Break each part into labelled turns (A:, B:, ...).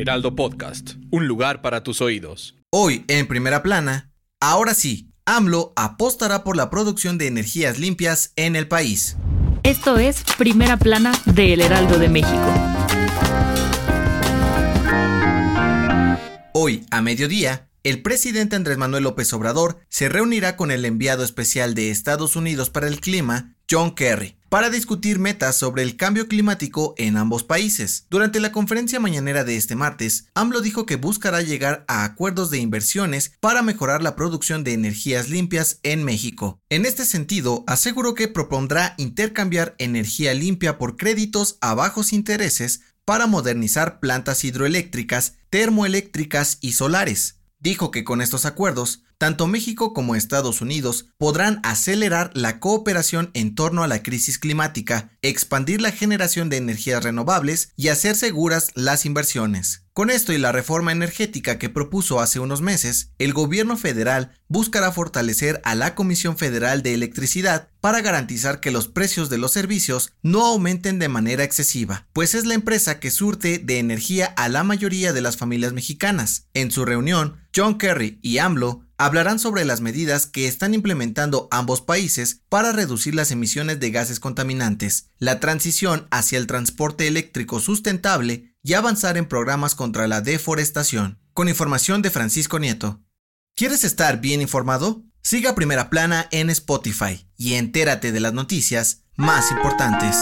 A: Heraldo Podcast, un lugar para tus oídos.
B: Hoy, en primera plana, ahora sí, AMLO apostará por la producción de energías limpias en el país.
C: Esto es Primera Plana de El Heraldo de México.
B: Hoy, a mediodía, el presidente Andrés Manuel López Obrador se reunirá con el enviado especial de Estados Unidos para el clima, John Kerry, para discutir metas sobre el cambio climático en ambos países. Durante la conferencia mañanera de este martes, AMLO dijo que buscará llegar a acuerdos de inversiones para mejorar la producción de energías limpias en México. En este sentido, aseguró que propondrá intercambiar energía limpia por créditos a bajos intereses para modernizar plantas hidroeléctricas, termoeléctricas y solares. Dijo que con estos acuerdos, tanto México como Estados Unidos podrán acelerar la cooperación en torno a la crisis climática, expandir la generación de energías renovables y hacer seguras las inversiones. Con esto y la reforma energética que propuso hace unos meses, el gobierno federal buscará fortalecer a la Comisión Federal de Electricidad para garantizar que los precios de los servicios no aumenten de manera excesiva, pues es la empresa que surte de energía a la mayoría de las familias mexicanas. En su reunión, John Kerry y AMLO hablarán sobre las medidas que están implementando ambos países para reducir las emisiones de gases contaminantes, la transición hacia el transporte eléctrico sustentable y avanzar en programas contra la deforestación. Con información de Francisco Nieto. ¿Quieres estar bien informado? Siga Primera Plana en Spotify y entérate de las noticias más importantes.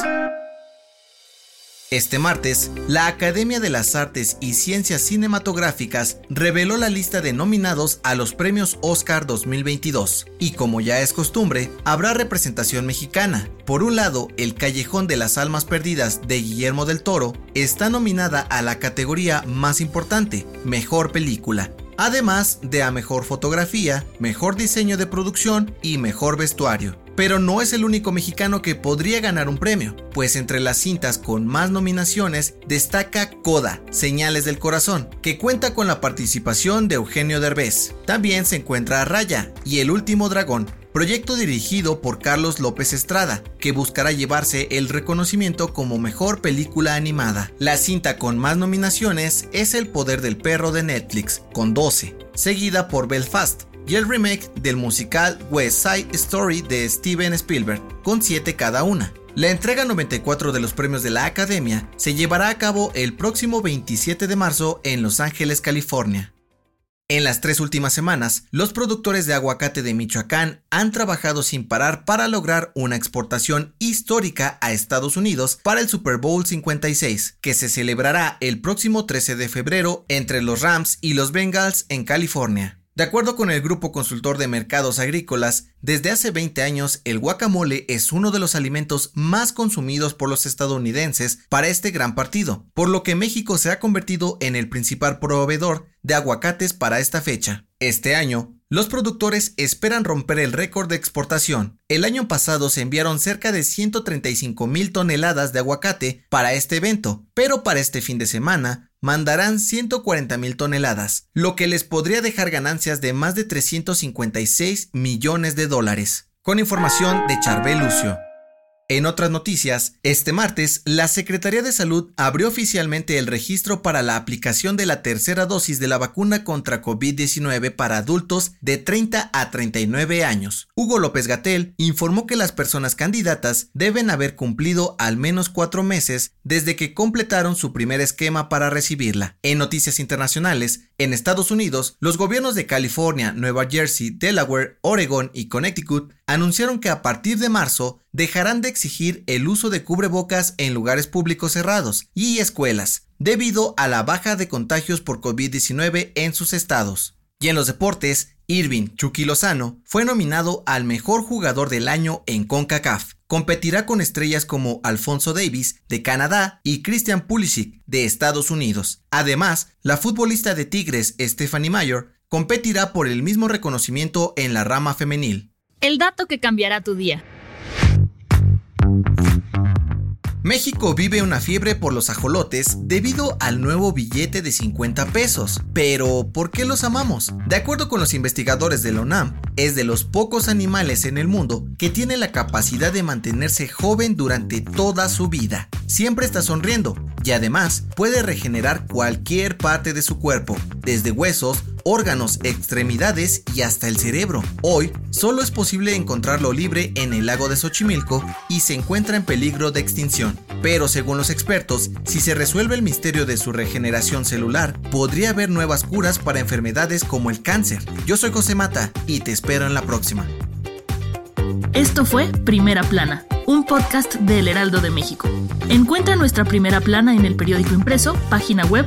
B: Este martes, la Academia de las Artes y Ciencias Cinematográficas reveló la lista de nominados a los premios Oscar 2022. Y como ya es costumbre, habrá representación mexicana. Por un lado, El Callejón de las Almas Perdidas de Guillermo del Toro está nominada a la categoría más importante, Mejor Película además de a mejor fotografía, mejor diseño de producción y mejor vestuario. Pero no es el único mexicano que podría ganar un premio, pues entre las cintas con más nominaciones destaca Coda, Señales del Corazón, que cuenta con la participación de Eugenio Derbez. También se encuentra Raya y El Último Dragón, proyecto dirigido por Carlos López Estrada, que buscará llevarse el reconocimiento como mejor película animada. La cinta con más nominaciones es El Poder del Perro de Netflix, con 12, seguida por Belfast, y el remake del musical West Side Story de Steven Spielberg, con 7 cada una. La entrega 94 de los premios de la Academia se llevará a cabo el próximo 27 de marzo en Los Ángeles, California. En las tres últimas semanas, los productores de aguacate de Michoacán han trabajado sin parar para lograr una exportación histórica a Estados Unidos para el Super Bowl 56, que se celebrará el próximo 13 de febrero entre los Rams y los Bengals en California. De acuerdo con el Grupo Consultor de Mercados Agrícolas, desde hace 20 años el guacamole es uno de los alimentos más consumidos por los estadounidenses para este gran partido, por lo que México se ha convertido en el principal proveedor de aguacates para esta fecha. Este año, los productores esperan romper el récord de exportación. El año pasado se enviaron cerca de 135 mil toneladas de aguacate para este evento, pero para este fin de semana mandarán 140 mil toneladas, lo que les podría dejar ganancias de más de 356 millones de dólares. Con información de Charbel Lucio. En otras noticias, este martes, la Secretaría de Salud abrió oficialmente el registro para la aplicación de la tercera dosis de la vacuna contra COVID-19 para adultos de 30 a 39 años. Hugo López Gatel informó que las personas candidatas deben haber cumplido al menos cuatro meses desde que completaron su primer esquema para recibirla. En noticias internacionales, en Estados Unidos, los gobiernos de California, Nueva Jersey, Delaware, Oregon y Connecticut anunciaron que a partir de marzo dejarán de exigir el uso de cubrebocas en lugares públicos cerrados y escuelas, debido a la baja de contagios por COVID-19 en sus estados. Y en los deportes, Irving Chucky Lozano fue nominado al mejor jugador del año en CONCACAF. Competirá con estrellas como Alfonso Davis de Canadá y Christian Pulisic de Estados Unidos. Además, la futbolista de Tigres Stephanie Mayer competirá por el mismo reconocimiento en la rama femenil.
C: El dato que cambiará tu día.
B: México vive una fiebre por los ajolotes debido al nuevo billete de 50 pesos. Pero, ¿por qué los amamos? De acuerdo con los investigadores de la UNAM, es de los pocos animales en el mundo que tiene la capacidad de mantenerse joven durante toda su vida. Siempre está sonriendo y además puede regenerar cualquier parte de su cuerpo, desde huesos, órganos, extremidades y hasta el cerebro. Hoy solo es posible encontrarlo libre en el lago de Xochimilco y se encuentra en peligro de extinción. Pero según los expertos, si se resuelve el misterio de su regeneración celular, podría haber nuevas curas para enfermedades como el cáncer. Yo soy José Mata y te espero en la próxima.
C: Esto fue Primera Plana, un podcast de El Heraldo de México. Encuentra nuestra primera plana en el periódico impreso, página web